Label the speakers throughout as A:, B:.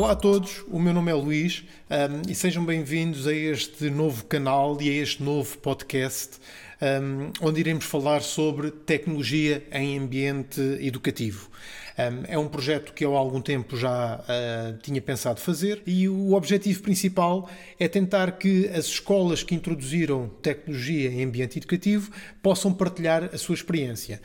A: Olá a todos, o meu nome é Luís um, e sejam bem-vindos a este novo canal e a este novo podcast um, onde iremos falar sobre tecnologia em ambiente educativo. É um projeto que eu há algum tempo já uh, tinha pensado fazer e o objetivo principal é tentar que as escolas que introduziram tecnologia em ambiente educativo possam partilhar a sua experiência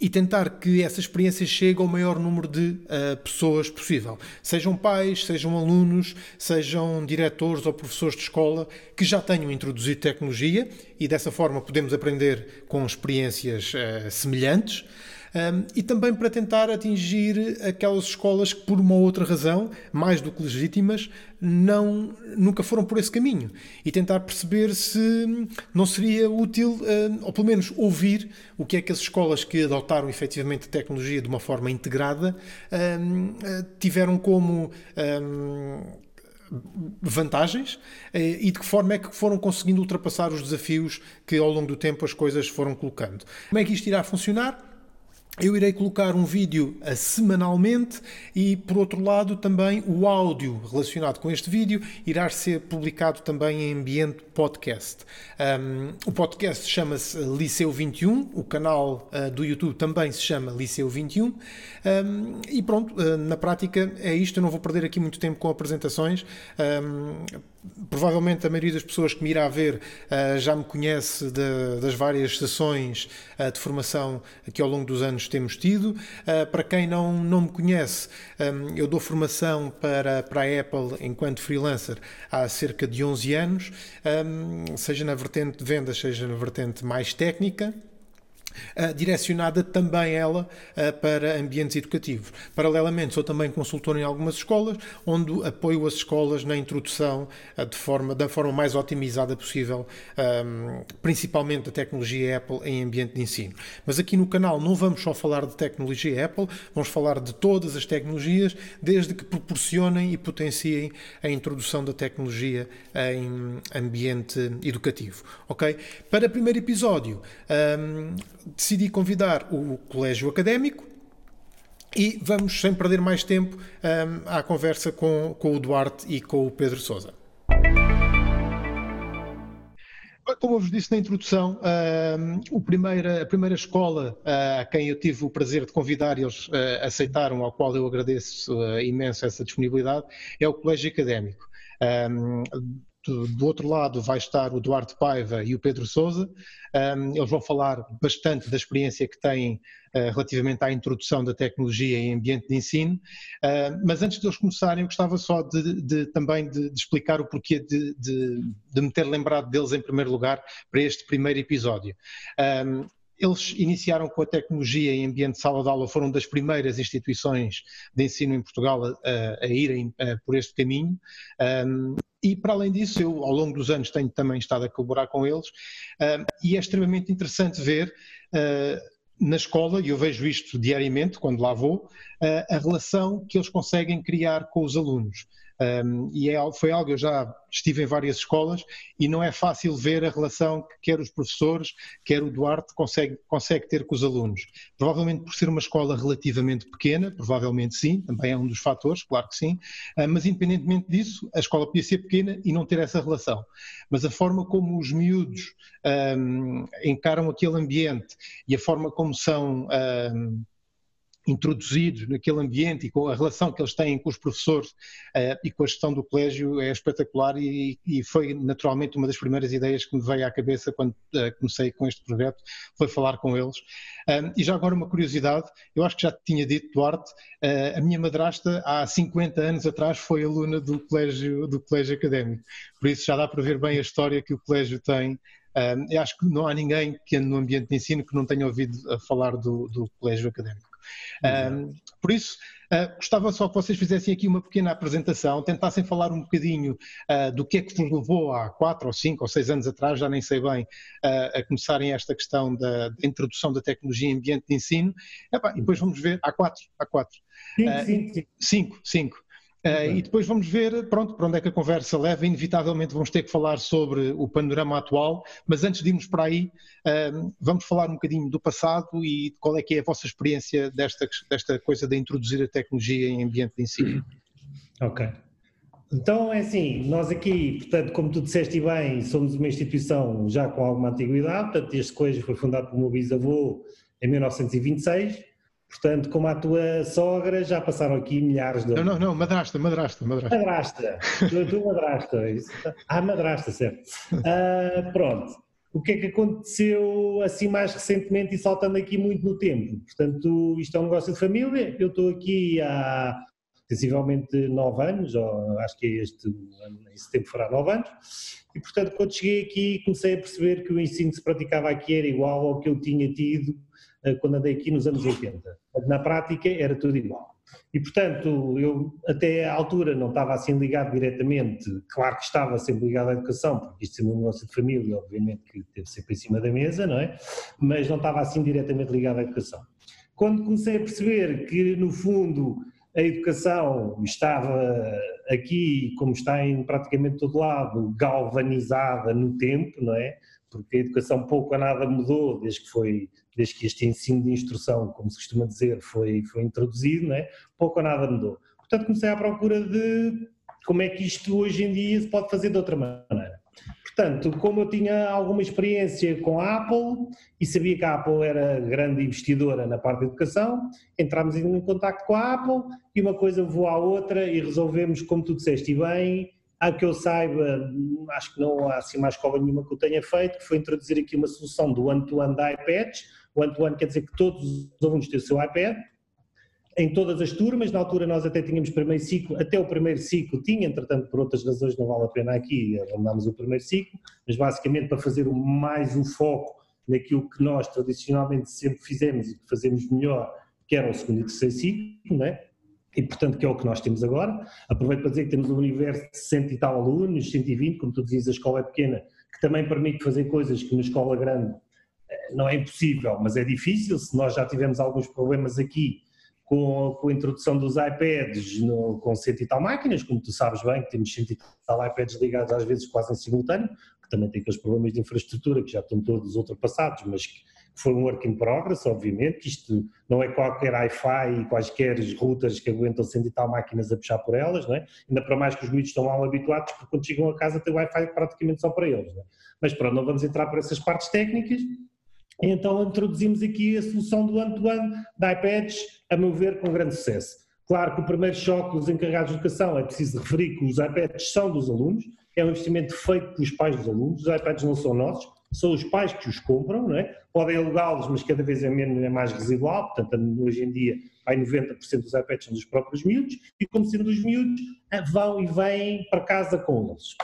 A: e tentar que essa experiência chegue ao maior número de uh, pessoas possível, sejam pais, sejam alunos, sejam diretores ou professores de escola que já tenham introduzido tecnologia e dessa forma podemos aprender com experiências uh, semelhantes. Um, e também para tentar atingir aquelas escolas que, por uma outra razão, mais do que legítimas, não, nunca foram por esse caminho e tentar perceber se não seria útil, ou pelo menos ouvir o que é que as escolas que adotaram efetivamente a tecnologia de uma forma integrada um, tiveram como. Um, vantagens eh, e de que forma é que foram conseguindo ultrapassar os desafios que ao longo do tempo as coisas foram colocando. Como é que isto irá funcionar? Eu irei colocar um vídeo uh, semanalmente e, por outro lado, também o áudio relacionado com este vídeo irá ser publicado também em ambiente podcast. Um, o podcast chama-se Liceu 21, o canal uh, do YouTube também se chama Liceu 21. Um, e pronto, uh, na prática é isto. Eu não vou perder aqui muito tempo com apresentações. Um, provavelmente a maioria das pessoas que me irá ver uh, já me conhece de, das várias sessões uh, de formação que ao longo dos anos temos tido. Uh, para quem não, não me conhece, um, eu dou formação para, para a Apple enquanto freelancer há cerca de 11 anos, um, seja na vertente de vendas, seja na vertente mais técnica. Uh, direcionada também ela uh, para ambientes educativos. Paralelamente, sou também consultor em algumas escolas, onde apoio as escolas na introdução uh, de forma, da forma mais otimizada possível, um, principalmente da tecnologia Apple em ambiente de ensino. Mas aqui no canal não vamos só falar de tecnologia Apple, vamos falar de todas as tecnologias, desde que proporcionem e potenciem a introdução da tecnologia em ambiente educativo. Ok? Para o primeiro episódio, um, decidi convidar o colégio académico e vamos, sem perder mais tempo, um, à conversa com, com o Duarte e com o Pedro Souza. Como eu vos disse na introdução, um, o primeira, a primeira escola uh, a quem eu tive o prazer de convidar e eles uh, aceitaram, ao qual eu agradeço uh, imenso essa disponibilidade, é o Colégio Académico. Um, do, outro lado vai estar o Duarte Paiva e o Pedro Souza. Um, eles vão falar bastante da experiência que têm uh, relativamente à introdução da tecnologia em ambiente de ensino. Uh, mas antes de eles começarem, eu gostava só de, de também de, de, explicar o porquê de, de, me ter lembrado deles em primeiro lugar para este primeiro episódio. Um, eles iniciaram com a tecnologia em ambiente de sala de aula, foram das primeiras instituições de ensino em Portugal a, a irem a, por este caminho. Um, e para além disso, eu ao longo dos anos tenho também estado a colaborar com eles uh, e é extremamente interessante ver uh, na escola, e eu vejo isto diariamente quando lá vou, uh, a relação que eles conseguem criar com os alunos. Um, e é, foi algo, eu já estive em várias escolas e não é fácil ver a relação que quer os professores, quer o Duarte consegue, consegue ter com os alunos. Provavelmente por ser uma escola relativamente pequena, provavelmente sim, também é um dos fatores, claro que sim, uh, mas independentemente disso, a escola podia ser pequena e não ter essa relação. Mas a forma como os miúdos um, encaram aquele ambiente e a forma como são. Um, introduzidos naquele ambiente e com a relação que eles têm com os professores uh, e com a gestão do colégio é espetacular e, e, foi naturalmente uma das primeiras ideias que me veio à cabeça quando uh, comecei com este projeto, foi falar com eles. Um, e já agora uma curiosidade, eu acho que já te tinha dito, Duarte, uh, a minha madrasta há 50 anos atrás foi aluna do colégio, do colégio académico, por isso já dá para ver bem a história que o colégio tem um, eu acho que não há ninguém que ande no ambiente de ensino que não tenha ouvido falar do, do colégio académico. Por isso, uh, gostava só que vocês fizessem aqui uma pequena apresentação, tentassem falar um bocadinho uh, do que é que vos levou há quatro ou cinco ou seis anos atrás, já nem sei bem, uh, a começarem esta questão da, da, introdução da tecnologia em ambiente de ensino. Epá, e depois vamos ver, há quatro, há quatro.
B: Cinco, cinco.
A: Cinco, cinco. Uh, e depois vamos ver, pronto, para onde é que a conversa leva. Inevitavelmente vamos ter que falar sobre o panorama atual, mas antes de irmos para aí, uh, vamos falar um bocadinho do passado e qual é que é a vossa experiência desta, desta coisa de introduzir a tecnologia em ambiente de ensino.
B: Ok. Então é assim, nós aqui, portanto, como tu disseste bem, somos uma instituição já com alguma antiguidade, portanto este coisa foi fundado pelo meu bisavô em 1926, portanto, como a tua sogra, já passaram aqui milhares de.
A: Não, não, não, madrasta, madrasta, madrasta.
B: Madrasta, tu, tu madrasta, isso. ah, madrasta, certo. Uh, pronto, o que é que aconteceu assim mais recentemente e saltando aqui muito no tempo? Portanto, isto é um negócio de família, eu estou aqui há sensivelmente nove anos, ou acho que é este ano, em setembro fará nove anos, e portanto quando cheguei aqui comecei a perceber que o ensino que se praticava aqui era igual ao que eu tinha tido quando andei aqui nos anos 80. Na prática era tudo igual. E portanto eu até à altura não estava assim ligado diretamente, claro que estava sempre ligado à educação, porque isto sendo um negócio de família, obviamente que teve sempre em cima da mesa, não é? Mas não estava assim diretamente ligado à educação. Quando comecei a perceber que no fundo a educação estava aqui, como está em praticamente todo lado, galvanizada no tempo, não é? Porque a educação pouco a nada mudou desde que foi, desde que este ensino de instrução, como se costuma dizer, foi, foi introduzido, não é? Pouco a nada mudou. Portanto, comecei à procura de como é que isto hoje em dia se pode fazer de outra maneira. Portanto, como eu tinha alguma experiência com a Apple e sabia que a Apple era grande investidora na parte da educação, entramos em contato com a Apple e uma coisa levou à outra e resolvemos, como tu disseste, e bem, a que eu saiba, acho que não há assim mais escola nenhuma que eu tenha feito, que foi introduzir aqui uma solução do one-to-one da iPads. O one-to-one quer dizer que todos os alunos têm o seu iPad, em todas as turmas, na altura nós até tínhamos primeiro ciclo, até o primeiro ciclo tinha, entretanto por outras razões não vale a pena aqui, abandonámos o primeiro ciclo, mas basicamente para fazer mais o foco naquilo que nós tradicionalmente sempre fizemos e que fazemos melhor, que era o segundo e terceiro ciclo, não é? E portanto que é o que nós temos agora. Aproveito para dizer que temos um universo de 100 e tal alunos, 120, como tu dizias, a escola é pequena, que também permite fazer coisas que na escola grande eh, não é impossível, mas é difícil. Se nós já tivemos alguns problemas aqui com, com a introdução dos iPads no, com cento e tal máquinas, como tu sabes bem, que temos cento e tal iPads ligados às vezes quase em simultâneo, que também tem aqueles problemas de infraestrutura que já estão todos ultrapassados, mas que foi um work in progress, obviamente, isto não é qualquer Wi-Fi e quaisquer routers que aguentam cento e tal máquinas a puxar por elas, não é? ainda para mais que os miúdos estão mal habituados, porque quando chegam a casa tem Wi-Fi praticamente só para eles. É? Mas pronto, não vamos entrar por essas partes técnicas, então introduzimos aqui a solução do one-to-one de iPads, a meu ver, com grande sucesso. Claro que o primeiro choque dos encarregados de educação é preciso referir que os iPads são dos alunos, é um investimento feito pelos pais dos alunos, os iPads não são nossos, são os pais que os compram, não é? podem alugá-los, mas cada vez é, menos, é mais residual, portanto hoje em dia vai 90% dos iPads são dos próprios miúdos, e como sendo dos miúdos, vão e vêm para casa com eles.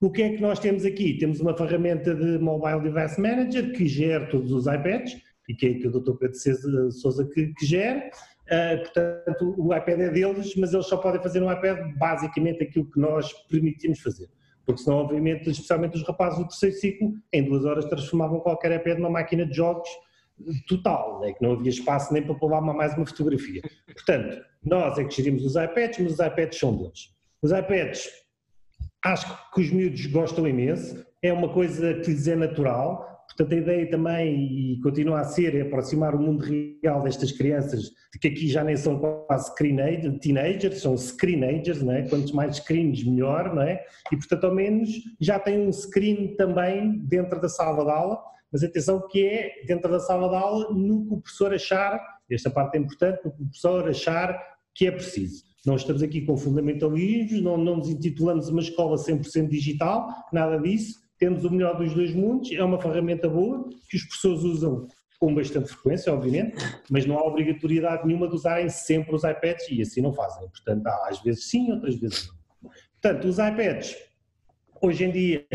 B: O que é que nós temos aqui? Temos uma ferramenta de Mobile Device Manager que gera todos os iPads e que é que o Dr. Pedro Sousa que, que gera. Uh, portanto, o iPad é deles, mas eles só podem fazer no iPad basicamente aquilo que nós permitimos fazer. Porque senão, obviamente, especialmente os rapazes do terceiro ciclo, em duas horas transformavam qualquer iPad numa máquina de jogos total, né? que não havia espaço nem para lá mais uma fotografia. Portanto, nós é que gerimos os iPads, mas os iPads são deles. Os iPads acho que os miúdos gostam imenso, é uma coisa que lhes é natural, portanto a ideia também, e continua a ser, é aproximar o mundo real destas crianças, de que aqui já nem são quase teenagers, são screenagers, não é? quantos mais screens melhor, não é? E portanto ao menos já tem um screen também dentro da sala de aula, mas atenção que é dentro da sala de aula no que o professor achar, esta parte é importante, no que o professor achar que é preciso. Não estamos aqui com fundamentalismos, não, não nos intitulamos uma escola 100% digital, nada disso. Temos o melhor dos dois mundos, é uma ferramenta boa que os professores usam com bastante frequência, obviamente, mas não há obrigatoriedade nenhuma de usarem sempre os iPads e assim não fazem. Portanto, há, às vezes sim, outras vezes não. Portanto, os iPads, hoje em dia,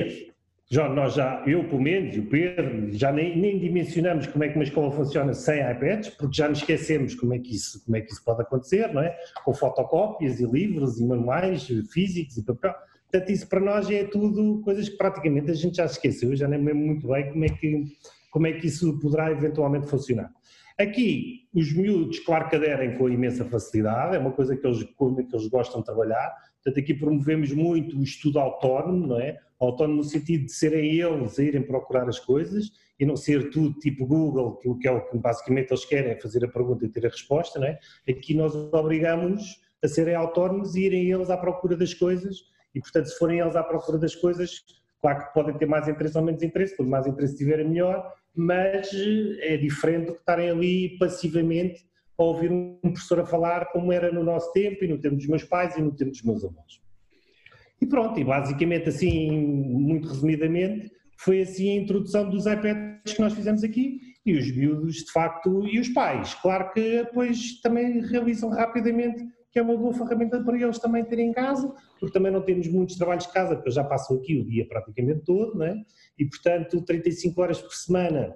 B: já, nós já, eu pelo menos, o Pedro, já nem, nem dimensionamos como é que uma escola funciona sem iPads, porque já nos esquecemos como é que isso, como é que isso pode acontecer, não é? Com fotocópias e livros e manuais físicos e papel. Portanto, isso para nós é tudo coisas que praticamente a gente já esqueceu, eu já nem lembro muito bem como é que, como é que isso poderá eventualmente funcionar. Aqui, os miúdos, claro que aderem com imensa facilidade, é uma coisa que eles, que eles gostam de trabalhar, portanto aqui promovemos muito o estudo autónomo, não é? Autónomo no sentido de serem eles a irem procurar as coisas e não ser tudo tipo Google, que o que é o que basicamente eles querem é fazer a pergunta e ter a resposta, não é? Aqui nós obrigamos a serem autónomos e irem eles à procura das coisas, e portanto se forem eles à procura das coisas, claro que podem ter mais interesse ou menos interesse, quanto mais interesse tiverem melhor, mas é diferente do que estarem ali passivamente a ouvir um professor a falar como era no nosso tempo e no tempo dos meus pais e no tempo dos meus avós. E pronto, e basicamente assim, muito resumidamente, foi assim a introdução dos iPads que nós fizemos aqui e os miúdos, de facto, e os pais. Claro que depois também realizam rapidamente que é uma boa ferramenta para eles também terem em casa, porque também não temos muitos trabalhos de casa, porque eu já passo aqui o dia praticamente todo, não é? E portanto, 35 horas por semana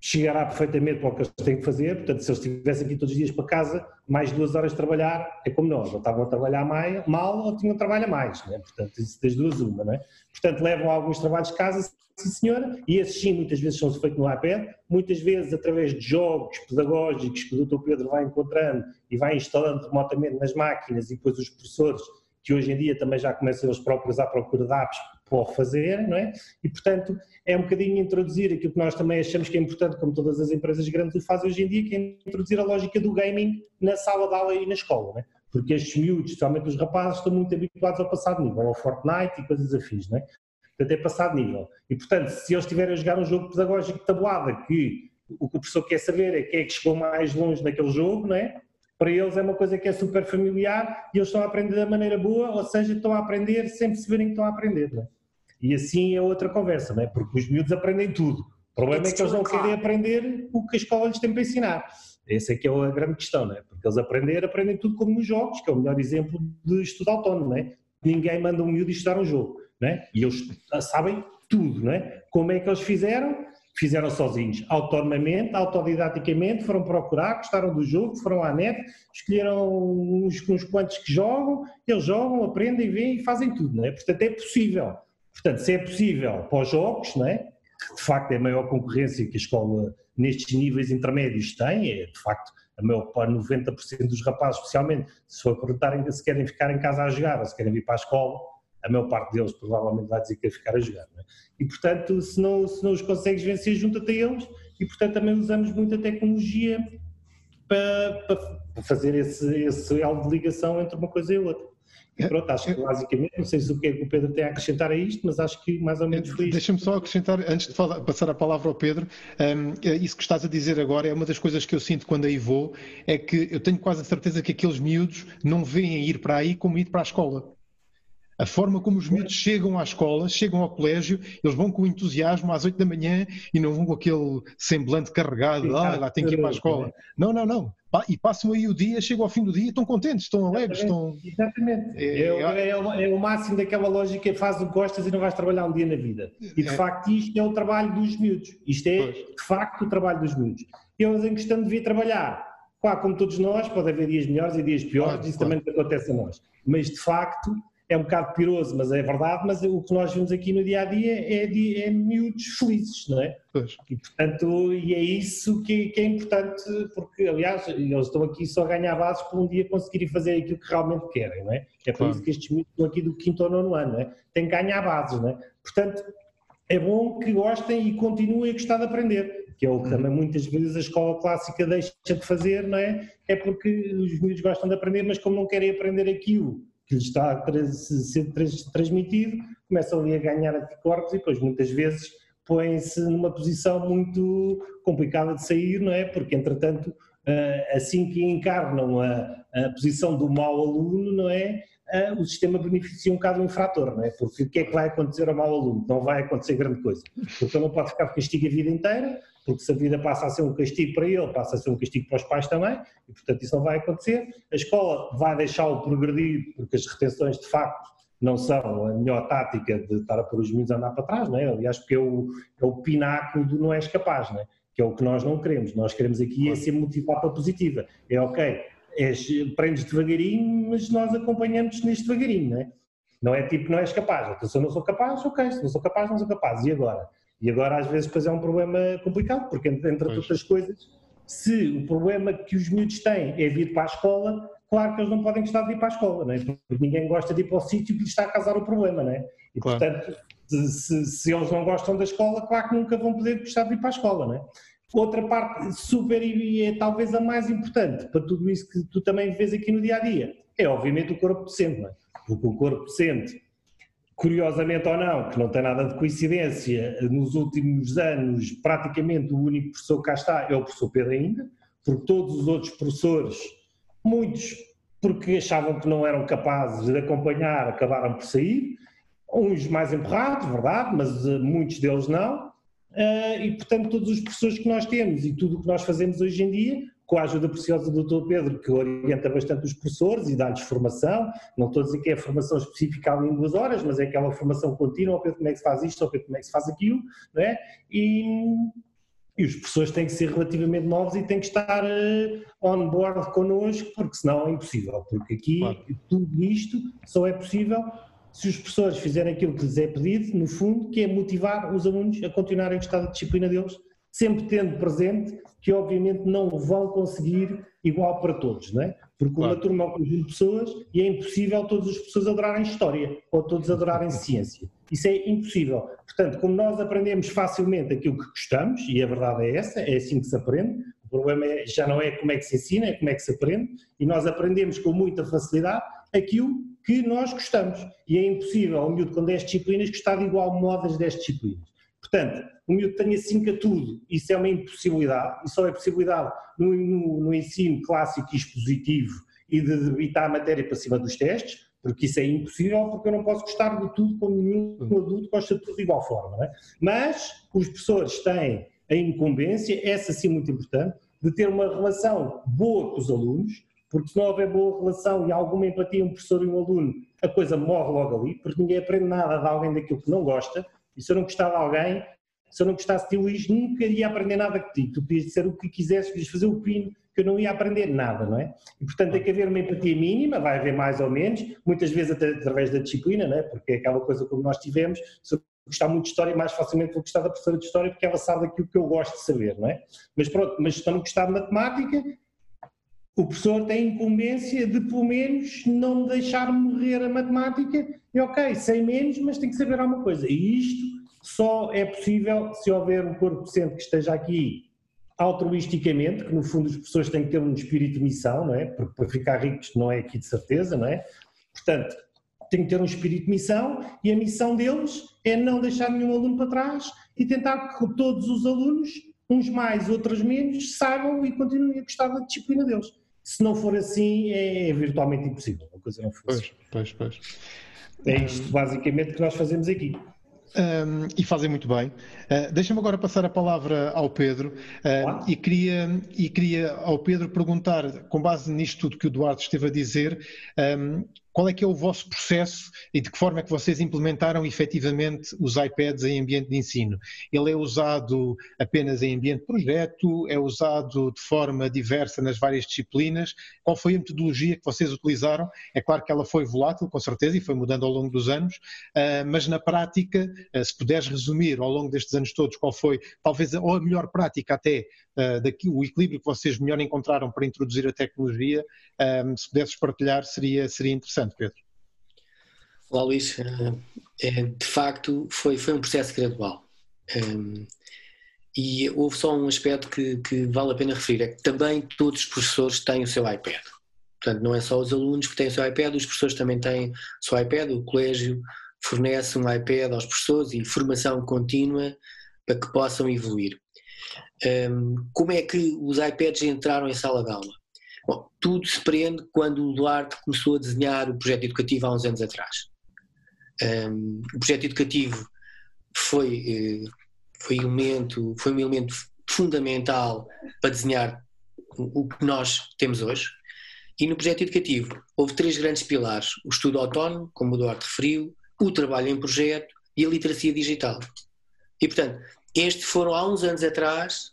B: chegará perfeitamente para o que eles têm que fazer, portanto, se eles estivessem aqui todos os dias para casa, mais duas horas de trabalhar, é como nós, ou estavam a trabalhar mal ou tinham trabalho a mais, né? portanto, isso das duas uma, não é? Portanto, levam alguns trabalhos de casa, sim senhora, e esses sim muitas vezes são feitos no iPad, muitas vezes através de jogos pedagógicos que o Dr. Pedro vai encontrando e vai instalando remotamente nas máquinas e depois os professores, que hoje em dia também já começam eles próprios à procura de apps o fazer, não é? E, portanto, é um bocadinho introduzir aquilo que nós também achamos que é importante, como todas as empresas grandes o fazem hoje em dia, que é introduzir a lógica do gaming na sala de aula e na escola, não é? Porque estes miúdos, especialmente os rapazes, estão muito habituados ao passado nível, ao Fortnite e coisas afins, não é? Portanto, é passado nível. E, portanto, se eles estiverem a jogar um jogo pedagógico de tabuada, que o que o professor quer saber é quem é que chegou mais longe naquele jogo, não é? Para eles é uma coisa que é super familiar e eles estão a aprender da maneira boa, ou seja, estão a aprender sem perceberem que estão a aprender, não é? E assim é outra conversa, não é? Porque os miúdos aprendem tudo. O problema é que eles não querem aprender o que a escola lhes tem para ensinar. Essa é que é a grande questão, não é? Porque eles aprender, aprendem tudo como nos jogos, que é o melhor exemplo de estudo autónomo, não é? Ninguém manda um miúdo estudar um jogo, não é? E eles sabem tudo, não é? Como é que eles fizeram? Fizeram sozinhos, autonomamente, autodidaticamente, foram procurar, gostaram do jogo, foram à net, escolheram uns, uns quantos que jogam, eles jogam, aprendem, veem e fazem tudo, não é? Portanto, é possível. Portanto, se é possível para os jogos, não é? de facto é a maior concorrência que a escola nestes níveis intermédios tem, é de facto a maior parte, 90% dos rapazes, especialmente, se for perguntarem se querem ficar em casa a jogar ou se querem vir para a escola, a maior parte deles provavelmente vai dizer que quer ficar a jogar. É? E portanto, se não, se não os consegues vencer, junta-te a eles e portanto também usamos muita tecnologia para, para fazer esse elo de ligação entre uma coisa e outra. Pronto, acho que basicamente, não sei se o que é que o Pedro tem a acrescentar a isto, mas acho que mais ou menos foi.
A: Deixa-me só acrescentar, antes de falar, passar a palavra ao Pedro, um, é isso que estás a dizer agora é uma das coisas que eu sinto quando aí vou, é que eu tenho quase a certeza que aqueles miúdos não veem ir para aí como ir para a escola. A forma como os miúdos chegam à escola, chegam ao colégio, eles vão com entusiasmo às 8 da manhã e não vão com aquele semblante carregado, ah, lá tem que ir para a escola. Não, não, não. E passam aí o dia, chegam ao fim do dia, estão contentes, estão alegres, estão.
B: Exatamente. É, é, é, é, o máximo daquela lógica, faz o que gostas e não vais trabalhar um dia na vida. E de é. facto isto é o trabalho dos miúdos. Isto é de facto o trabalho dos miúdos. Eles em questão de vir trabalhar, claro, como todos nós, pode haver dias melhores e dias piores, claro, isso claro. também acontece a nós. Mas de facto é um bocado piroso, mas é verdade, mas o que nós vemos aqui no dia a dia é, de, é miúdos felizes, não é? Pois. E portanto, e é isso que, que, é importante, porque aliás, eles estão aqui só a ganhar bases para um dia conseguirem fazer aquilo que realmente querem, não é? É por claro. isso que estes miúdos estão aqui do quinto ou nono ano, não é? Têm que ganhar bases, não é? Portanto, é bom que gostem e continuem a gostar de aprender, que é o que uhum. também muitas vezes a escola clássica deixa de fazer, não é? É porque os miúdos gostam de aprender, mas como não querem aprender aquilo que lhe está a ser transmitido, começam ali a ganhar anticorpos e depois muitas vezes põem-se numa posição muito complicada de sair, não é? Porque entretanto, eh, assim que encarnam a, a posição do mau aluno, não é? O sistema beneficia um bocado o infrator, não é? Porque o que é que vai acontecer ao mau aluno? Não vai acontecer grande coisa. Porque ele não pode ficar de castigo a vida inteira, porque se a vida passa a ser um castigo para ele, passa a ser um castigo para os pais também, e portanto isso não vai acontecer. A escola vai deixá-lo progredir, porque as retenções de facto não são a melhor tática de estar a pôr os meninos a andar para trás, não é? aliás, porque é o, é o pináculo do não és capaz, não é? que é o que nós não queremos. Nós queremos aqui é ser motivado para positiva. É ok, és, aprendes devagarinho, mas nós acompanhamos neste devagarinho, não é? Não é tipo, não és capaz. Então, se eu não sou capaz, ok, se não sou capaz, não sou capaz. E agora? E agora às vezes depois é um problema complicado, porque entre pois. outras coisas, se o problema que os miúdos têm é vir para a escola, claro que eles não podem gostar de ir para a escola, não é? porque ninguém gosta de ir para o sítio que lhes está a causar o problema, não é? E claro. portanto, se, se, eles não gostam da escola, claro que nunca vão poder gostar de ir para a escola, não é? Outra parte super e é talvez a mais importante para tudo isso que tu também vês aqui no dia a dia. É obviamente o corpo docente, não é? Porque o corpo docente, curiosamente ou não, que não tem nada de coincidência, nos últimos anos praticamente o único professor que cá está é o professor Pedro ainda, porque todos os outros professores, muitos porque achavam que não eram capazes de acompanhar, acabaram por sair, uns mais empurrados, verdade, mas eh, muitos deles não, eh, e portanto todos os professores que nós temos e tudo o que nós fazemos hoje em dia, com a ajuda preciosa do Dr. Pedro, que orienta bastante os professores e dá-lhes formação, não estou a dizer que é formação específica ali em duas horas, mas é aquela formação contínua, Pedro, como é que se faz isto, ou Pedro, como é que se faz aquilo, não é? E, e os professores têm que ser relativamente novos e têm que estar uh, on board connosco, porque senão é impossível, porque aqui claro. tudo isto só é possível se os professores fizerem aquilo que lhes é pedido, no fundo, que é motivar os alunos a continuarem a gostar da disciplina deles, sempre tendo presente que obviamente não vão conseguir igual para todos, não é? Porque claro. uma turma é um conjunto de pessoas e é impossível todas as pessoas adorarem história ou todos adorarem ciência. Isso é impossível. Portanto, como nós aprendemos facilmente aquilo que gostamos, e a verdade é essa, é assim que se aprende, o problema é, já não é como é que se ensina, é como é que se aprende, e nós aprendemos com muita facilidade aquilo que nós gostamos. E é impossível um miúdo com 10 disciplinas gostar de igual modo das 10 disciplinas. Portanto, o miúdo tenha 5 a tudo, isso é uma impossibilidade, e só é possibilidade no, no, no ensino clássico e expositivo e de debitar a matéria para cima dos testes, porque isso é impossível, porque eu não posso gostar de tudo como nenhum adulto gosta de tudo de igual forma. É? Mas os professores têm a incumbência, essa sim muito importante, de ter uma relação boa com os alunos, porque se não houver boa relação e alguma empatia um professor e um aluno, a coisa morre logo ali, porque ninguém aprende nada de alguém daquilo que não gosta, e se eu não gostar de alguém, se eu não gostasse de ti, Luís, nunca ia aprender nada contigo. Tu podias dizer o que quisesse, podias fazer o pino, que eu não ia aprender nada, não é? E portanto tem que haver uma empatia mínima, vai haver mais ou menos, muitas vezes até através da disciplina, não é? Porque é aquela coisa como nós tivemos, se eu gostar muito de história, mais facilmente vou gostar da professora de história porque ela sabe aquilo que eu gosto de saber, não é? Mas pronto, mas se eu não gostar de matemática, o professor tem incumbência de, pelo menos, não deixar morrer a matemática. E ok, sei menos, mas tem que saber alguma coisa. E isto só é possível se houver um corpo docente que esteja aqui altruisticamente, que no fundo as pessoas têm que ter um espírito de missão, não é? Porque para ficar ricos não é aqui de certeza, não é? Portanto, tem que ter um espírito de missão e a missão deles é não deixar nenhum aluno para trás e tentar que todos os alunos, uns mais, outros menos, saibam e continuem a gostar da disciplina deles se não for assim, é, é virtualmente impossível. A coisa não funciona.
A: Pois, pois, pois.
B: É isto basicamente que nós fazemos aqui.
A: Um, e fazem muito bem. Uh, Deixa-me agora passar a palavra ao Pedro uh, e, queria, e queria ao Pedro perguntar, com base nisto tudo que o Eduardo esteve a dizer, um, qual é que é o vosso processo e de que forma é que vocês implementaram efetivamente os iPads em ambiente de ensino? Ele é usado apenas em ambiente de projeto? É usado de forma diversa nas várias disciplinas? Qual foi a metodologia que vocês utilizaram? É claro que ela foi volátil, com certeza, e foi mudando ao longo dos anos, ah, mas na prática, ah, se puderes resumir ao longo destes anos todos qual foi, talvez, ou a melhor prática até, ah, daqui, o equilíbrio que vocês melhor encontraram para introduzir a tecnologia, se pudesses partilhar, seria, seria interessante interessante, Pedro.
C: Olá, Luís. Eh, é, de facto, foi, foi um processo gradual. Um, e houve só um aspecto que, que, vale a pena referir: é que também todos os professores têm o seu iPad. Portanto, não é só os alunos que têm o seu iPad, os professores também têm o seu iPad. O colégio fornece um iPad aos professores e formação contínua para que possam evoluir. Um, como é que os iPads entraram em sala de aula? Bom, tudo se prende quando o Duarte começou a desenhar o projeto educativo há uns anos atrás. Um, o projeto educativo foi, eh, foi, elemento, foi um elemento fundamental para desenhar o que nós temos hoje. E no projeto educativo houve três grandes pilares: o estudo autónomo, como o Duarte referiu, o trabalho em projeto e a literacia digital. E portanto, estes foram há uns anos atrás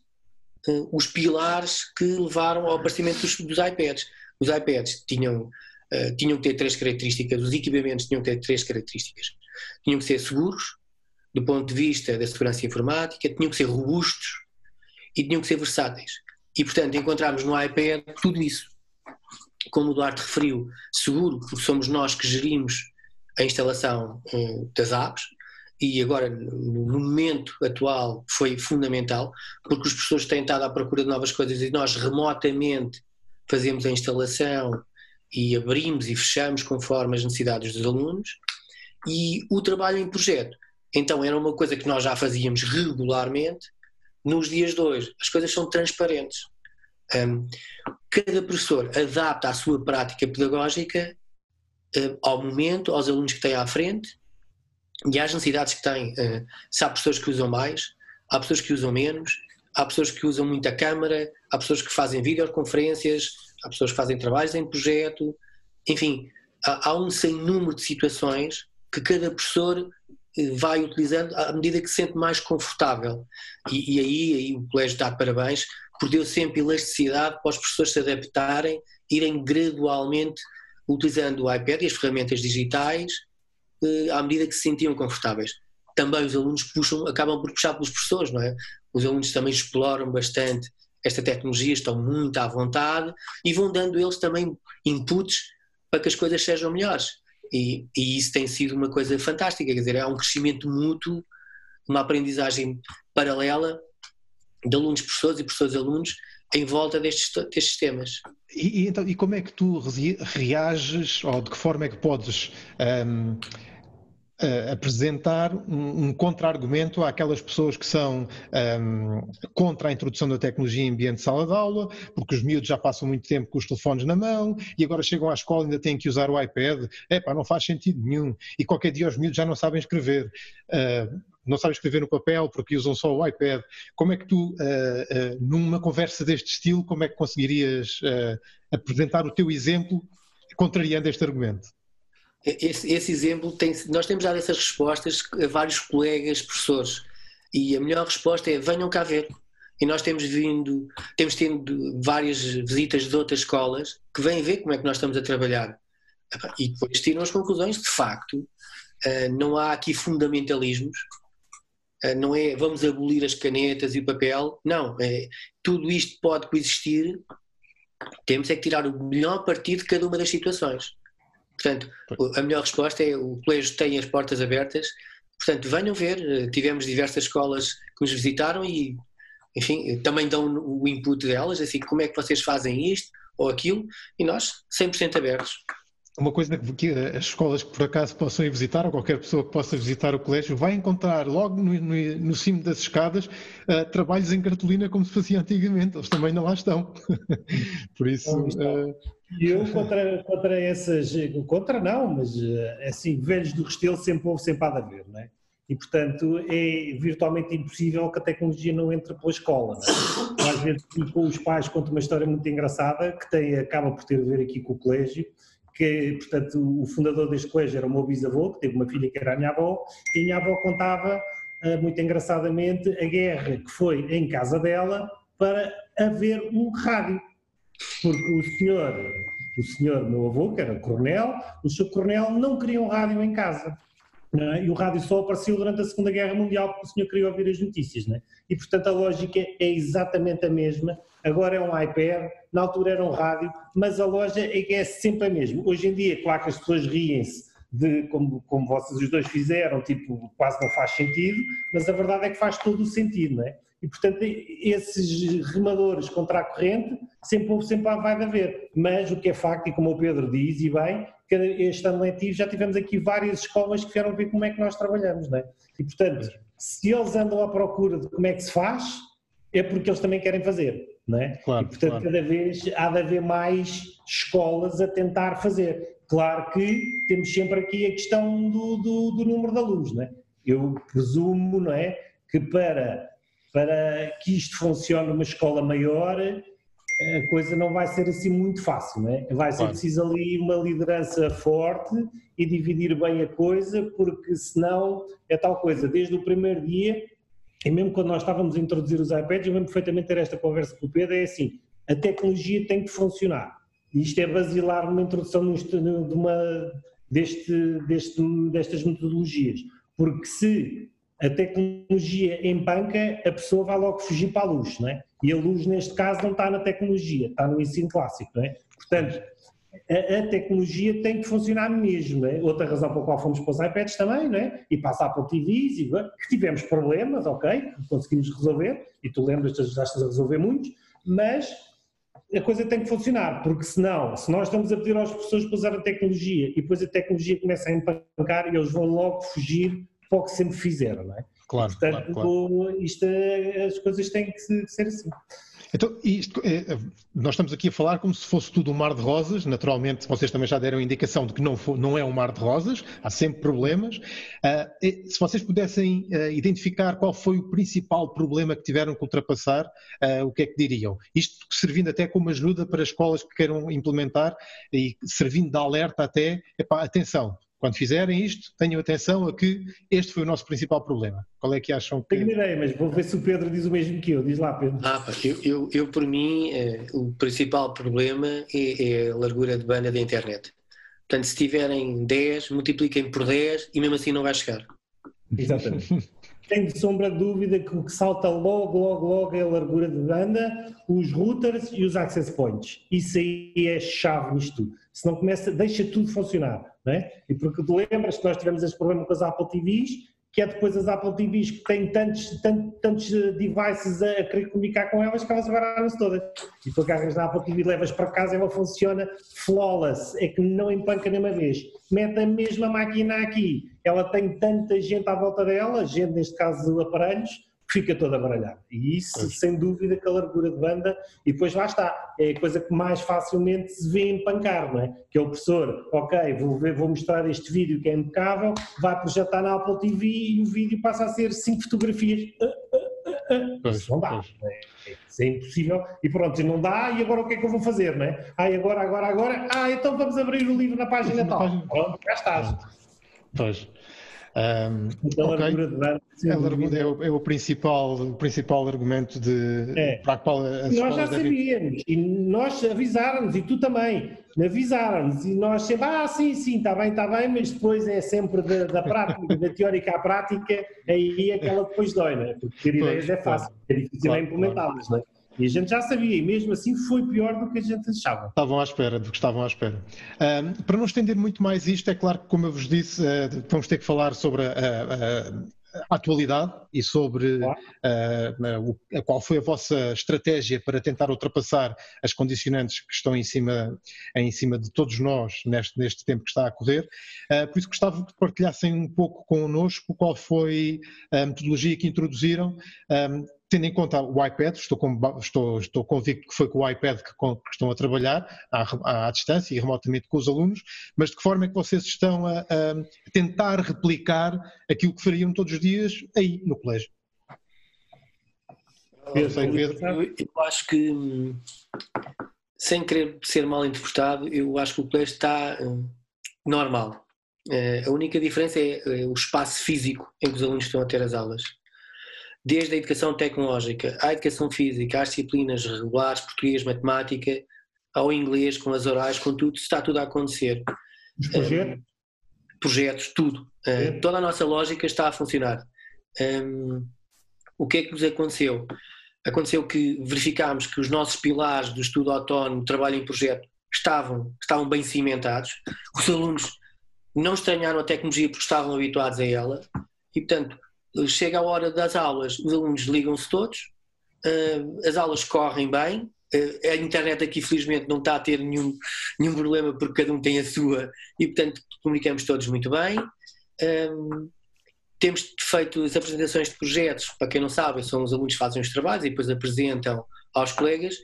C: os pilares que levaram ao aparecimento dos, dos iPads. Os iPads tinham, uh, tinham que ter três características, os equipamentos tinham que ter três características. Tinham que ser seguros, do ponto de vista da segurança informática, tinham que ser robustos e tinham que ser versáteis. E, portanto, encontramos no iPad tudo isso. Como o Duarte referiu, seguro, porque somos nós que gerimos a instalação uh, das apps, e agora no momento atual foi fundamental, porque os professores têm estado à procura de novas coisas e nós remotamente fazemos a instalação e abrimos e fechamos conforme as necessidades dos alunos, e o trabalho em projeto. Então era uma coisa que nós já fazíamos regularmente, nos dias de hoje as coisas são transparentes. Um, cada professor adapta a sua prática pedagógica uh, ao momento, aos alunos que tem à frente e às necessidades que tem. Uh, se há pessoas que usam mais, há pessoas que usam menos, há pessoas que usam muita câmara, há pessoas que fazem videoconferências, há pessoas que fazem trabalhos em projeto, enfim, há, há um sem número de situações que cada professor eh, vai utilizando à medida que se sente mais confortável. E, e aí, aí, o colégio dá parabéns, porque deu sempre elasticidade para os professores se adaptarem, irem gradualmente utilizando o iPad e as ferramentas digitais eh, à medida que se sentiam confortáveis. Também os alunos puxam, acabam por puxar pelos professores, não é? Os alunos também exploram bastante esta tecnologia, estão muito à vontade e vão dando eles também inputs para que as coisas sejam melhores. E, e isso tem sido uma coisa fantástica, quer dizer, é um crescimento mútuo, uma aprendizagem paralela de alunos, professores e professores alunos em volta destes, destes temas.
A: E, e, então, e como é que tu reages, ou de que forma é que podes um, uh, apresentar um, um contra-argumento àquelas pessoas que são um, contra a introdução da tecnologia em ambiente de sala de aula, porque os miúdos já passam muito tempo com os telefones na mão e agora chegam à escola e ainda têm que usar o iPad. Epá, não faz sentido nenhum. E qualquer dia os miúdos já não sabem escrever. Uh, não sabem escrever no papel porque usam só o iPad. Como é que tu, uh, uh, numa conversa deste estilo, como é que conseguirias uh, apresentar o teu exemplo contrariando este argumento?
C: esse, esse exemplo tem, nós temos dado essas respostas a vários colegas professores e a melhor resposta é venham cá ver. E nós temos vindo, temos tido várias visitas de outras escolas que vêm ver como é que nós estamos a trabalhar. E depois tiram as conclusões, de facto, não há aqui fundamentalismos, não é vamos abolir as canetas e o papel, não, é, tudo isto pode coexistir, temos é que tirar o melhor partido de cada uma das situações. Portanto, a melhor resposta é o colégio tem as portas abertas, portanto, venham ver. Eh, tivemos diversas escolas que nos visitaram e, enfim, também dão o input delas, assim, como é que vocês fazem isto ou aquilo, e nós 100% abertos.
A: Uma coisa que as escolas que por acaso possam ir visitar, ou qualquer pessoa que possa visitar o colégio, vai encontrar logo no, no, no cimo das escadas uh, trabalhos em cartolina como se fazia antigamente. Eles também não lá estão. por isso. Uh...
B: Eu contra, contra essas. Contra não, mas eh, assim, velhos do Restelo sempre houve, sempre há de haver, não é? E, portanto, é virtualmente impossível que a tecnologia não entre pela escola. É? Às vezes, com os pais, conto uma história muito engraçada que tem, acaba por ter a ver aqui com o colégio que, portanto, o fundador deste colégio era o meu bisavô, que teve uma filha que era a minha avó, e a minha avó contava, eh, muito engraçadamente, a guerra que foi em casa dela para haver um rádio. Porque o senhor, o senhor, meu avô, que era coronel, o seu coronel não queria um rádio em casa. É? E o rádio só apareceu durante a Segunda Guerra Mundial porque o senhor queria ouvir as notícias. É? E, portanto, a lógica é exatamente a mesma. Agora é um iPad, na altura era um rádio, mas a loja é que é sempre a mesma. Hoje em dia, claro que as pessoas riem-se de como, como vocês os dois fizeram, tipo, quase não faz sentido, mas a verdade é que faz todo o sentido, não é? E, portanto, esses remadores contra a corrente sempre, sempre vai haver. Mas o que é facto, e como o Pedro diz, e bem, este ano letivo já tivemos aqui várias escolas que vieram ver como é que nós trabalhamos, não é? E, portanto, se eles andam à procura de como é que se faz, é porque eles também querem fazer, não é? Claro, e, portanto, claro. cada vez há de haver mais escolas a tentar fazer. Claro que temos sempre aqui a questão do, do, do número de alunos, não é? Eu presumo, não é, que para, para que isto funcione numa escola maior, a coisa não vai ser assim muito fácil, não é? Vai ser claro. preciso ali uma liderança forte e dividir bem a coisa, porque senão é tal coisa, desde o primeiro dia, e mesmo quando nós estávamos a introduzir os iPads, eu lembro perfeitamente ter esta conversa com o Pedro, é assim, a tecnologia tem que funcionar. E isto é basilar numa introdução de uma, deste, deste, destas metodologias. Porque se a tecnologia empanca, a pessoa vai logo fugir para a luz, não é? E a luz, neste caso, não está na tecnologia, está no ensino clássico, não é? Portanto, a, a tecnologia tem que funcionar mesmo, é? Outra razão pela qual fomos para os iPads também, não é? E passar para o TVs, e, que tivemos problemas, ok, conseguimos resolver, e tu lembras-te, ajudaste a resolver muitos, mas a coisa tem que funcionar, porque senão, se nós estamos a pedir às pessoas para usar a tecnologia e depois a tecnologia começa a empancar e eles vão logo fugir para o que sempre fizeram, não é?
A: Claro,
B: Portanto,
A: claro, claro.
B: Isto, as coisas têm que ser assim.
A: Então, isto, é, nós estamos aqui a falar como se fosse tudo um mar de rosas. Naturalmente, vocês também já deram indicação de que não, for, não é um mar de rosas, há sempre problemas. Uh, se vocês pudessem uh, identificar qual foi o principal problema que tiveram que ultrapassar, uh, o que é que diriam? Isto servindo até como ajuda para escolas que queiram implementar e servindo de alerta até, epá, atenção, quando fizerem isto, tenham atenção a que este foi o nosso principal problema. Qual é que acham que...
B: Tenho ideia, mas vou ver se o Pedro diz o mesmo que eu. Diz lá, Pedro.
C: Ah, eu, eu, eu por mim, eh, o principal problema é, é, a largura de banda da internet. Portanto, se tiverem 10, multipliquem por 10 e mesmo assim não vai chegar.
B: Exatamente. Tenho de sombra de dúvida que o que salta logo, logo, logo é a largura de banda, os routers e os access points. Isso aí é chave nisto tudo. Se não começa, deixa tudo funcionar. Não é? E porque tu lembras que nós tivemos esse problema com as Apple TVs, que é depois as Apple TVs que têm tantos, tantos, tantos devices a, querer comunicar com elas que elas baralham-se todas. E tu agarras na Apple TV, levas para casa e ela funciona flawless, é que não empanca nenhuma vez. Mete a mesma máquina aqui, ela tem tanta gente à volta dela, gente neste caso aparelhos, fica toda baralhada. E isso, pois. sem dúvida, que a largura de banda, e depois lá está, é a coisa que mais facilmente se vê empancar, não é? Que é o professor, ok, vou, ver, vou mostrar este vídeo que é impecável, vai projetar na Apple TV e o vídeo passa a ser cinco fotografias. Uh, uh, uh, pois, isso não dá. É, isso é impossível. E pronto, não dá, e agora o que é que eu vou fazer, não é? Ah, agora, agora, agora, ah, então vamos abrir o livro na página tal. Pronto, já estás.
A: Pois. Um, então, okay. a largura de banda é, largura, é, o, é o, principal, o principal argumento de,
B: é.
A: para
B: a qual as Nós já sabíamos, e nós avisaram-nos, e tu também, avisaram-nos, e nós sempre, ah, sim, sim, está bem, está bem, mas depois é sempre da, da prática, da teórica à prática, aí é que ela depois dói, não é? Porque ter ideias é fácil, é difícil claro, implementá-las, não é? E a gente já sabia, e mesmo assim foi pior do que a gente achava.
A: Estavam à espera, do que estavam à espera. Um, para não estender muito mais isto, é claro que, como eu vos disse, uh, vamos ter que falar sobre a, a, a atualidade e sobre claro. uh, qual foi a vossa estratégia para tentar ultrapassar as condicionantes que estão em cima, em cima de todos nós neste, neste tempo que está a correr. Uh, por isso gostava que partilhassem um pouco connosco qual foi a metodologia que introduziram. Um, tendo em conta o iPad, estou, com, estou, estou convicto que foi com o iPad que, com, que estão a trabalhar à, à, distância e remotamente com os alunos, mas de que forma é que vocês estão a, a tentar replicar aquilo que fariam todos os dias aí no colégio?
C: Pedro, Eu, eu acho que, sem querer ser mal interpretado, eu acho que o colégio está hum, normal. Eh, a única diferença é, é o espaço físico em que os alunos estão a ter as aulas desde a educação tecnológica à educação física, às disciplinas regulares, português, matemática, ao inglês, com as orais, com tudo, está tudo a acontecer.
B: Os projetos? Um,
C: projetos, tudo. Um, toda a nossa lógica está a funcionar. Um, o que é que nos aconteceu? Aconteceu que verificámos que os nossos pilares do estudo autónomo, trabalho em projeto, estavam, estavam bem cimentados. Os alunos não estranharam a tecnologia porque estavam habituados a ela e, portanto, chega a hora das aulas, os alunos ligam-se todos, uh, as aulas correm bem, uh, a internet aqui felizmente não está a ter nenhum, nenhum problema porque cada um tem a sua e portanto comunicamos todos muito bem. Um, temos feito as apresentações de projetos, para quem não sabe, são os alunos que fazem os trabalhos e depois apresentam aos colegas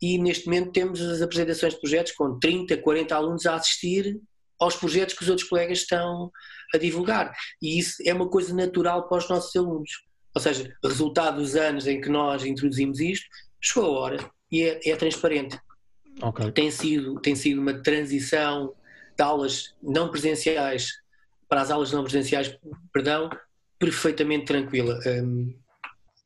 C: e neste momento temos as apresentações de projetos com 30, 40 alunos a assistir aos projetos que os outros colegas estão a divulgar. E isso é uma coisa natural para os nossos alunos. Ou seja, resultado dos anos em que nós introduzimos isto, chegou a hora e é, é transparente. Okay. Tem, sido, tem sido uma transição de aulas não presenciais para as aulas não presenciais, perdão, perfeitamente tranquila. Um,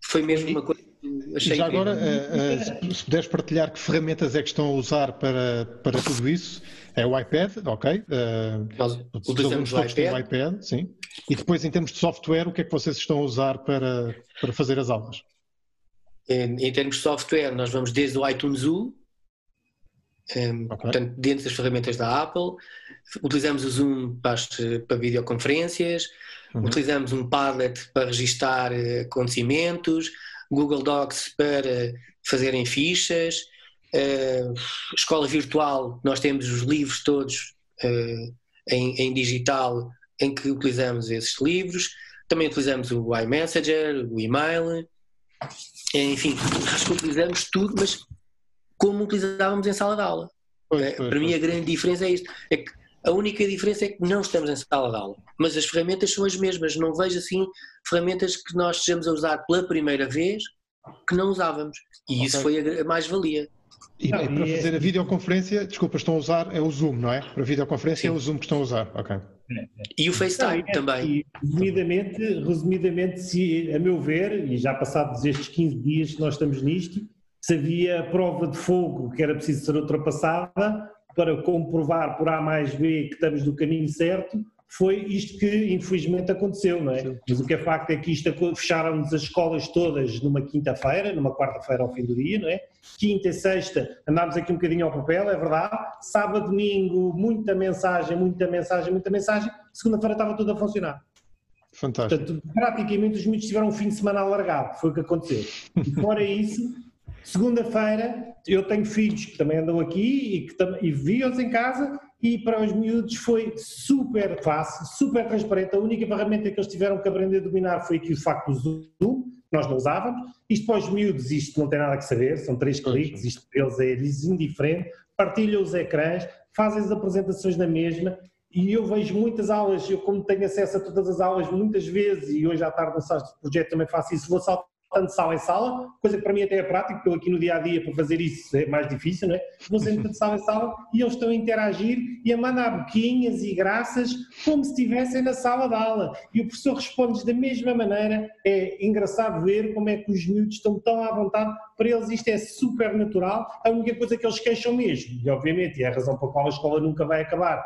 C: foi mesmo uma coisa que achei.
A: Já agora, uh, uh, se puderes partilhar que ferramentas é que estão a usar para, para tudo isso, é o iPad, ok. Uh,
C: Nós utilizamos o iPad.
A: iPad. Sim. E depois, em termos de software, o que é que vocês estão a usar para, para fazer as aulas?
C: Em, em termos de software, nós vamos desde o iTunes U, um, okay. portanto, dentro das ferramentas da Apple, utilizamos o Zoom para, para videoconferências, uhum. utilizamos um Padlet para registar eh, acontecimentos, Google Docs para fazerem fichas, Uh, escola virtual, nós temos os livros todos uh, em, em, digital em que utilizamos esses livros. Também utilizamos o iMessenger, o e-mail, enfim, acho que utilizamos tudo, mas como utilizávamos em sala de aula. Pois, pois, Para pois. mim a grande diferença é isto, é que a única diferença é que não estamos em sala de aula, mas as ferramentas são as mesmas. Não vejo assim ferramentas que nós estejamos a usar pela primeira vez que não usávamos. E okay. isso foi a mais-valia.
A: E, não, para e fazer é... a videoconferência, desculpa, estão a usar é o Zoom, não é? Para a videoconferência Sim. é o Zoom que estão a usar, ok.
C: E o FaceTime não, também.
B: E, resumidamente, resumidamente, se, a meu ver, e já passados estes 15 dias que nós estamos nisto, se havia prova de fogo que era preciso ser ultrapassada para comprovar por A mais B que estamos no caminho certo, foi isto que infelizmente aconteceu, não é? Sim. Mas o que é facto é que isto fecharam-nos as escolas todas numa quinta-feira, numa quarta-feira ao fim do dia, não é? Quinta e sexta andámos aqui um bocadinho ao papel, é verdade. Sábado, domingo, muita mensagem, muita mensagem, muita mensagem. Segunda-feira estava tudo a funcionar.
A: Fantástico.
B: Portanto, praticamente os miúdos tiveram um fim de semana alargado, foi o que aconteceu. E fora isso, segunda-feira, eu tenho filhos que também andam aqui e, que e vi-os em casa e para os miúdos foi super fácil, super transparente. A única ferramenta que eles tiveram que aprender a dominar foi aqui o facto do Zoom, nós não usávamos. Isto para os miúdos, isto não tem nada que saber, são três cliques, isto para eles é lhes indiferente. Partilham os ecrãs, fazem as apresentações na mesma. E eu vejo muitas aulas, eu como tenho acesso a todas as aulas muitas vezes, e hoje à tarde no site do projeto também faço isso, vou saltar tanto sala em sala, coisa que para mim até é prática, porque eu aqui no dia a dia para fazer isso é mais difícil, não é? Vou sempre de sala em sala e eles estão a interagir e a mandar boquinhas e graças como se estivessem na sala de aula. E o professor responde da mesma maneira. É engraçado ver como é que os miúdos estão tão à vontade. Para eles isto é super natural. A única coisa que eles queixam mesmo, e obviamente é a razão pela qual a escola nunca vai acabar,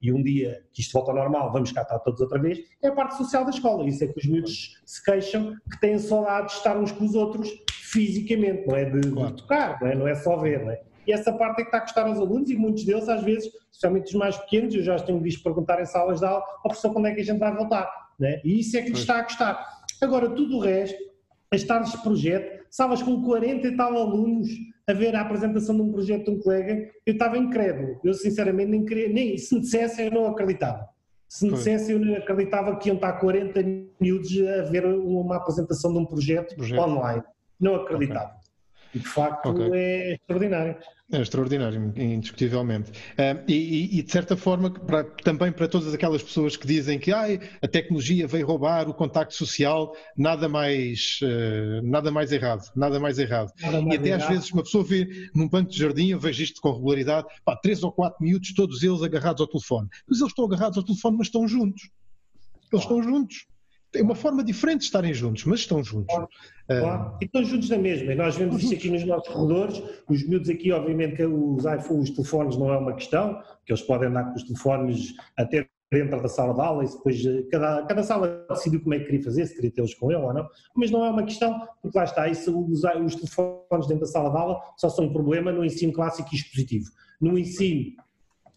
B: e um dia que isto volta ao normal, vamos cá estar todos outra vez, é a parte social da escola. Isso é que os miúdos se queixam que têm saudade de estar uns com os outros fisicamente, não é de, claro. de tocar, não é? não é só ver, não é? E essa parte é que está a custar aos alunos e muitos deles, às vezes, especialmente os mais pequenos, eu já tenho visto perguntar em salas de aula, ao professor quando é que a gente vai voltar, é? E isso é que lhes está a custar. Agora, tudo o resto, as tardes de projeto, salas com 40 e tal alunos, a ver a apresentação de um projeto de um colega, eu estava incrédulo. Eu, sinceramente, nem queria, nem se me dissessem, eu não acreditava. Se me dissessem, eu não acreditava que iam estar 40 minutos a ver uma apresentação de um projeto, projeto. online. Não acreditava. Okay. E de facto okay. é extraordinário.
A: É extraordinário, indiscutivelmente. Uh, e, e, de certa forma, para, também para todas aquelas pessoas que dizem que ah, a tecnologia veio roubar o contacto social, nada mais, uh, nada mais errado, nada mais errado. Nada mais e até errado. às vezes uma pessoa vê num banco de jardim, eu vejo isto com regularidade, pá, três ou quatro miúdos, todos eles agarrados ao telefone. Mas eles estão agarrados ao telefone, mas estão juntos. Eles estão juntos é uma forma diferente de estarem juntos, mas estão juntos. Claro,
B: claro. E estão juntos na mesma. E nós vemos isto aqui nos nossos corredores. Os miúdos aqui, obviamente, que os iPhones, os telefones não é uma questão, que eles podem andar com os telefones até dentro da sala de aula e depois eh, cada, cada sala decidiu como é que queria fazer, se queria tê-los com ele ou não, mas não é uma questão, porque lá está, isso, os, os telefones dentro da sala de aula só são um problema no ensino clássico e expositivo. No ensino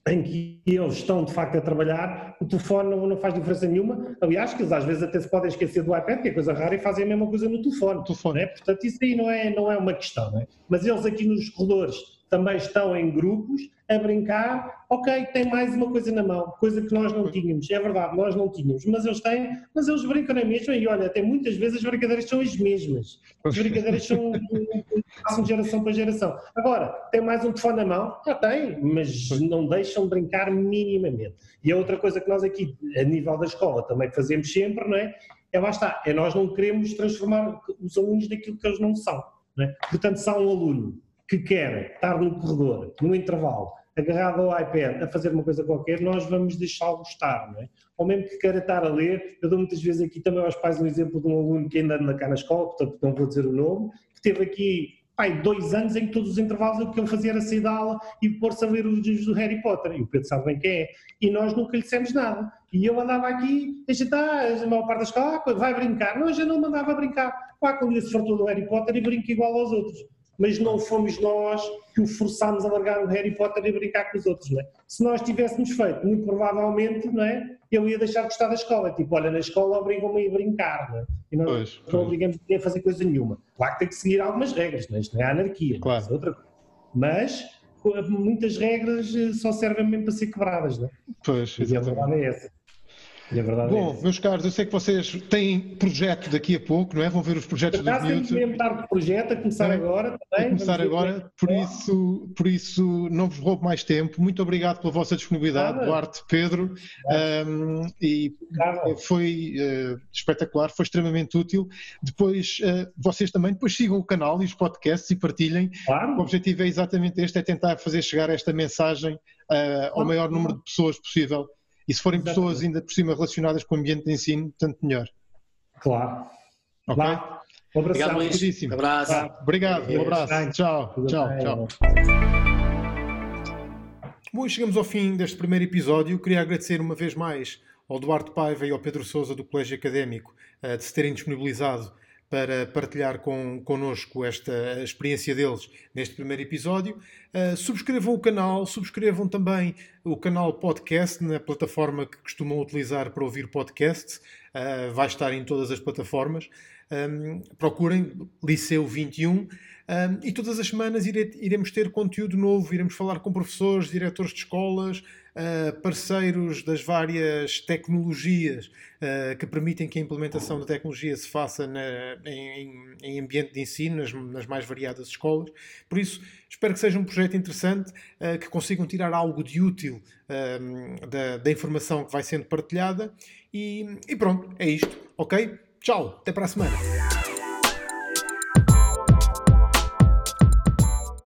B: em que eles estão de facto a trabalhar, o telefone não, não, faz diferença nenhuma. Aliás, que eles às vezes até se podem esquecer do iPad, que é coisa rara, e fazem a mesma coisa no telefone. telefone. É? Portanto, isso aí não é, não é uma questão. É? Mas eles aqui nos corredores também estão em grupos a brincar, ok, tem mais uma coisa na mão, coisa que nós não tínhamos, é verdade, nós não tínhamos, mas eles têm, mas eles brincam na mesma e olha, até muitas vezes as brincadeiras são as mesmas, as brincadeiras são passam de geração para geração. Agora, tem mais um telefone na mão? Já tem, mas não deixam de brincar minimamente. E a outra coisa que nós aqui, a nível da escola, também fazemos sempre, não é? É lá está, é nós não queremos transformar os alunos naquilo que eles não são. Não é? Portanto, há um aluno que quer estar no corredor, no intervalo, agarrado ao iPad a fazer uma coisa qualquer, nós vamos deixá-lo estar, não é? Ou mesmo que queira estar a ler, eu dou muitas vezes aqui também aos pais um exemplo de um aluno que ainda anda cá na escola, portanto não vou dizer o nome, que teve aqui pai, dois anos em que todos os intervalos o que ele fazia era sair da aula e pôr-se a ler os livros do Harry Potter, e o Pedro sabe bem quem é, e nós nunca lhe dissemos nada. E eu andava aqui, a gente está, a maior parte da escola, ah, vai brincar, não, eu já não mandava brincar, pá, quando ele se fartou do Harry Potter e brinca igual aos outros mas não fomos nós que o forçámos a largar o Harry Potter e brincar com os outros, não é? Se nós tivéssemos feito, muito provavelmente, não é? Ele ia deixar de estar da escola, tipo, olha, na escola obrigam-me a brincar, não é? E nós pois, não obrigamos a fazer coisa nenhuma. Claro que tem que seguir algumas regras, não é? Isto não é anarquia,
A: claro.
B: é outra coisa. mas muitas regras eh, só servem mesmo para ser quebradas, não é?
A: Pois,
B: exatamente. E a verdade é essa.
A: É Bom, é meus caros, eu sei que vocês têm projeto daqui a pouco, não é? Vão ver os projetos
B: dos miúdos. mesmo estar de projeto, a começar é, agora também.
A: A começar agora, por isso, por isso não vos roubo mais tempo. Muito obrigado pela vossa disponibilidade, Nada. Duarte, Pedro. Um, e Nada. foi uh, espetacular, foi extremamente útil. Depois, uh, vocês também, depois sigam o canal e os podcasts e partilhem. Claro. O objetivo é exatamente este, é tentar fazer chegar esta mensagem uh, ao maior número de pessoas possível e se forem Exatamente. pessoas ainda por cima relacionadas com o ambiente de ensino, tanto melhor.
B: Claro.
C: Ok? Lá. Um abraço. Obrigado, Luís. Um abraço.
A: Obrigado, um abraço. Tchau, tchau, tchau. Bom, chegamos ao fim deste primeiro episódio. Queria agradecer uma vez mais ao Duarte Paiva e ao Pedro Souza do Colégio Académico uh, de se terem disponibilizado para partilhar com, connosco esta experiência deles neste primeiro episódio. Uh, subscrevam o canal, subscrevam também o canal podcast na plataforma que costumam utilizar para ouvir podcasts. Uh, vai estar em todas as plataformas. Um, procurem Liceu 21 um, e todas as semanas ire, iremos ter conteúdo novo, iremos falar com professores, diretores de escolas, parceiros das várias tecnologias uh, que permitem que a implementação da tecnologia se faça na, em, em, ambiente de ensino, nas, nas, mais variadas escolas. Por isso, espero que seja um projeto interessante, uh, que consigam tirar algo de útil da, da, informação que vai sendo partilhada. E, e pronto, é isto, ok? Tchau, até para a semana.